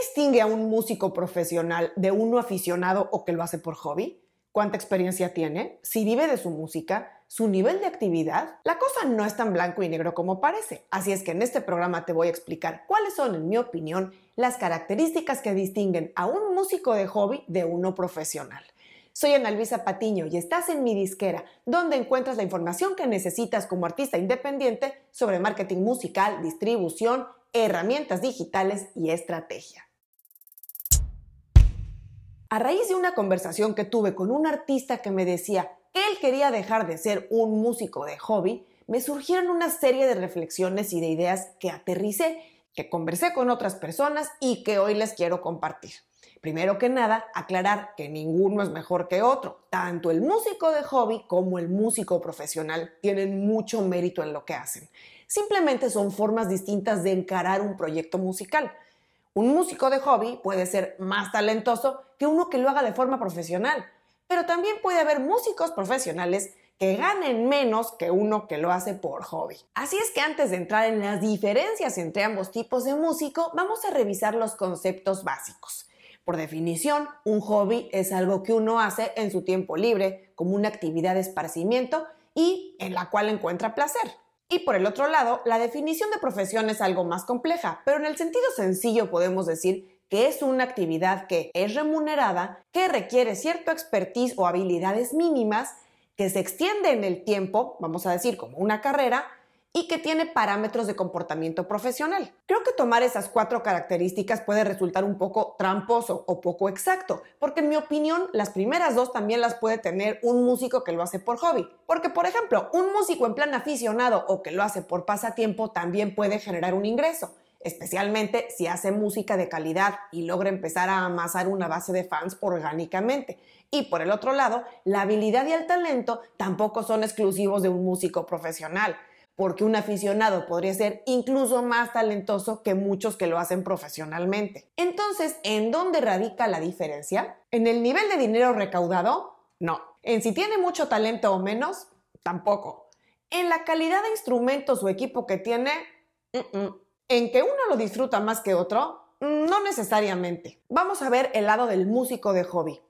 distingue a un músico profesional de uno aficionado o que lo hace por hobby? ¿Cuánta experiencia tiene? ¿Si vive de su música? ¿Su nivel de actividad? La cosa no es tan blanco y negro como parece, así es que en este programa te voy a explicar cuáles son, en mi opinión, las características que distinguen a un músico de hobby de uno profesional. Soy Ana Luisa Patiño y estás en mi disquera, donde encuentras la información que necesitas como artista independiente sobre marketing musical, distribución, herramientas digitales y estrategia. A raíz de una conversación que tuve con un artista que me decía que él quería dejar de ser un músico de hobby, me surgieron una serie de reflexiones y de ideas que aterricé, que conversé con otras personas y que hoy les quiero compartir. Primero que nada, aclarar que ninguno es mejor que otro. Tanto el músico de hobby como el músico profesional tienen mucho mérito en lo que hacen. Simplemente son formas distintas de encarar un proyecto musical. Un músico de hobby puede ser más talentoso que uno que lo haga de forma profesional, pero también puede haber músicos profesionales que ganen menos que uno que lo hace por hobby. Así es que antes de entrar en las diferencias entre ambos tipos de músico, vamos a revisar los conceptos básicos. Por definición, un hobby es algo que uno hace en su tiempo libre, como una actividad de esparcimiento y en la cual encuentra placer. Y por el otro lado, la definición de profesión es algo más compleja, pero en el sentido sencillo podemos decir que es una actividad que es remunerada, que requiere cierto expertise o habilidades mínimas, que se extiende en el tiempo, vamos a decir como una carrera, y que tiene parámetros de comportamiento profesional. Creo que tomar esas cuatro características puede resultar un poco tramposo o poco exacto, porque en mi opinión las primeras dos también las puede tener un músico que lo hace por hobby. Porque, por ejemplo, un músico en plan aficionado o que lo hace por pasatiempo también puede generar un ingreso especialmente si hace música de calidad y logra empezar a amasar una base de fans orgánicamente. Y por el otro lado, la habilidad y el talento tampoco son exclusivos de un músico profesional porque un aficionado podría ser incluso más talentoso que muchos que lo hacen profesionalmente. Entonces, ¿en dónde radica la diferencia? ¿En el nivel de dinero recaudado? No. ¿En si tiene mucho talento o menos? Tampoco. ¿En la calidad de instrumentos o equipo que tiene? ¿En que uno lo disfruta más que otro? No necesariamente. Vamos a ver el lado del músico de hobby.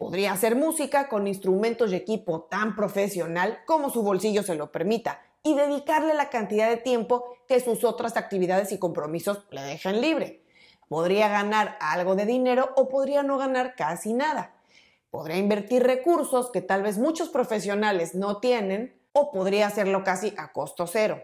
Podría hacer música con instrumentos y equipo tan profesional como su bolsillo se lo permita y dedicarle la cantidad de tiempo que sus otras actividades y compromisos le dejan libre. Podría ganar algo de dinero o podría no ganar casi nada. Podría invertir recursos que tal vez muchos profesionales no tienen o podría hacerlo casi a costo cero.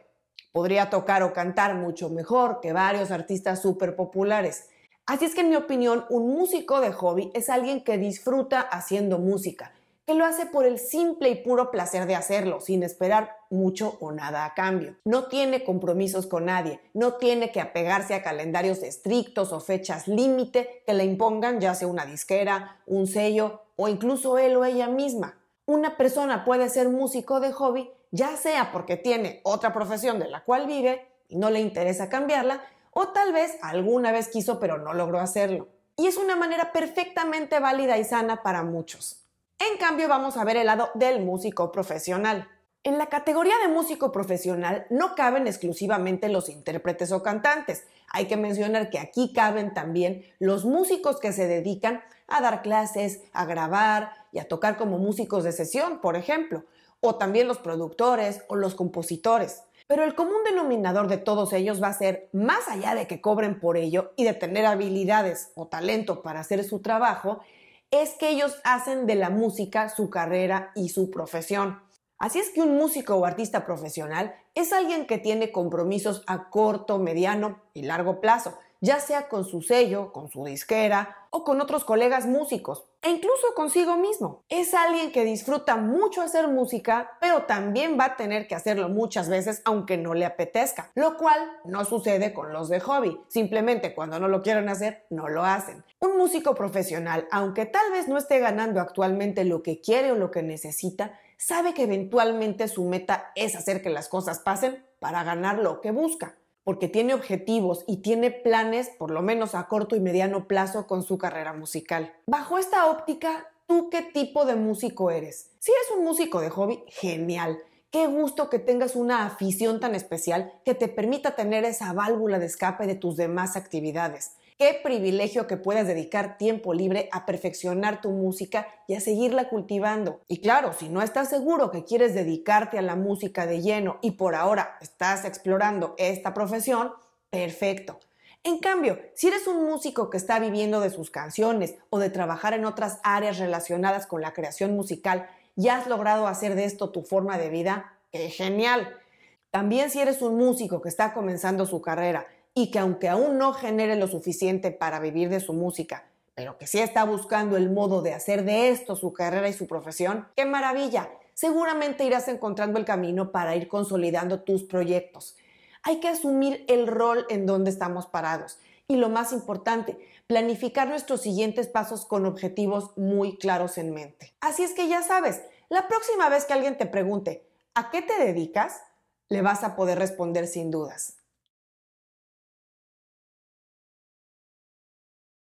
Podría tocar o cantar mucho mejor que varios artistas súper populares. Así es que en mi opinión, un músico de hobby es alguien que disfruta haciendo música que lo hace por el simple y puro placer de hacerlo, sin esperar mucho o nada a cambio. No tiene compromisos con nadie, no tiene que apegarse a calendarios estrictos o fechas límite que le impongan ya sea una disquera, un sello o incluso él o ella misma. Una persona puede ser músico de hobby ya sea porque tiene otra profesión de la cual vive y no le interesa cambiarla, o tal vez alguna vez quiso pero no logró hacerlo. Y es una manera perfectamente válida y sana para muchos. En cambio, vamos a ver el lado del músico profesional. En la categoría de músico profesional no caben exclusivamente los intérpretes o cantantes. Hay que mencionar que aquí caben también los músicos que se dedican a dar clases, a grabar y a tocar como músicos de sesión, por ejemplo, o también los productores o los compositores. Pero el común denominador de todos ellos va a ser, más allá de que cobren por ello y de tener habilidades o talento para hacer su trabajo, es que ellos hacen de la música su carrera y su profesión. Así es que un músico o artista profesional es alguien que tiene compromisos a corto, mediano y largo plazo, ya sea con su sello, con su disquera o con otros colegas músicos e incluso consigo mismo. Es alguien que disfruta mucho hacer música, pero también va a tener que hacerlo muchas veces aunque no le apetezca, lo cual no sucede con los de hobby. Simplemente cuando no lo quieren hacer, no lo hacen. Un músico profesional, aunque tal vez no esté ganando actualmente lo que quiere o lo que necesita, sabe que eventualmente su meta es hacer que las cosas pasen para ganar lo que busca porque tiene objetivos y tiene planes, por lo menos a corto y mediano plazo, con su carrera musical. Bajo esta óptica, ¿tú qué tipo de músico eres? Si eres un músico de hobby, genial. Qué gusto que tengas una afición tan especial que te permita tener esa válvula de escape de tus demás actividades. Qué privilegio que puedas dedicar tiempo libre a perfeccionar tu música y a seguirla cultivando. Y claro, si no estás seguro que quieres dedicarte a la música de lleno y por ahora estás explorando esta profesión, perfecto. En cambio, si eres un músico que está viviendo de sus canciones o de trabajar en otras áreas relacionadas con la creación musical y has logrado hacer de esto tu forma de vida, ¡qué genial! También si eres un músico que está comenzando su carrera y que aunque aún no genere lo suficiente para vivir de su música, pero que sí está buscando el modo de hacer de esto su carrera y su profesión, ¡qué maravilla! Seguramente irás encontrando el camino para ir consolidando tus proyectos. Hay que asumir el rol en donde estamos parados y lo más importante, planificar nuestros siguientes pasos con objetivos muy claros en mente. Así es que ya sabes, la próxima vez que alguien te pregunte, ¿a qué te dedicas? Le vas a poder responder sin dudas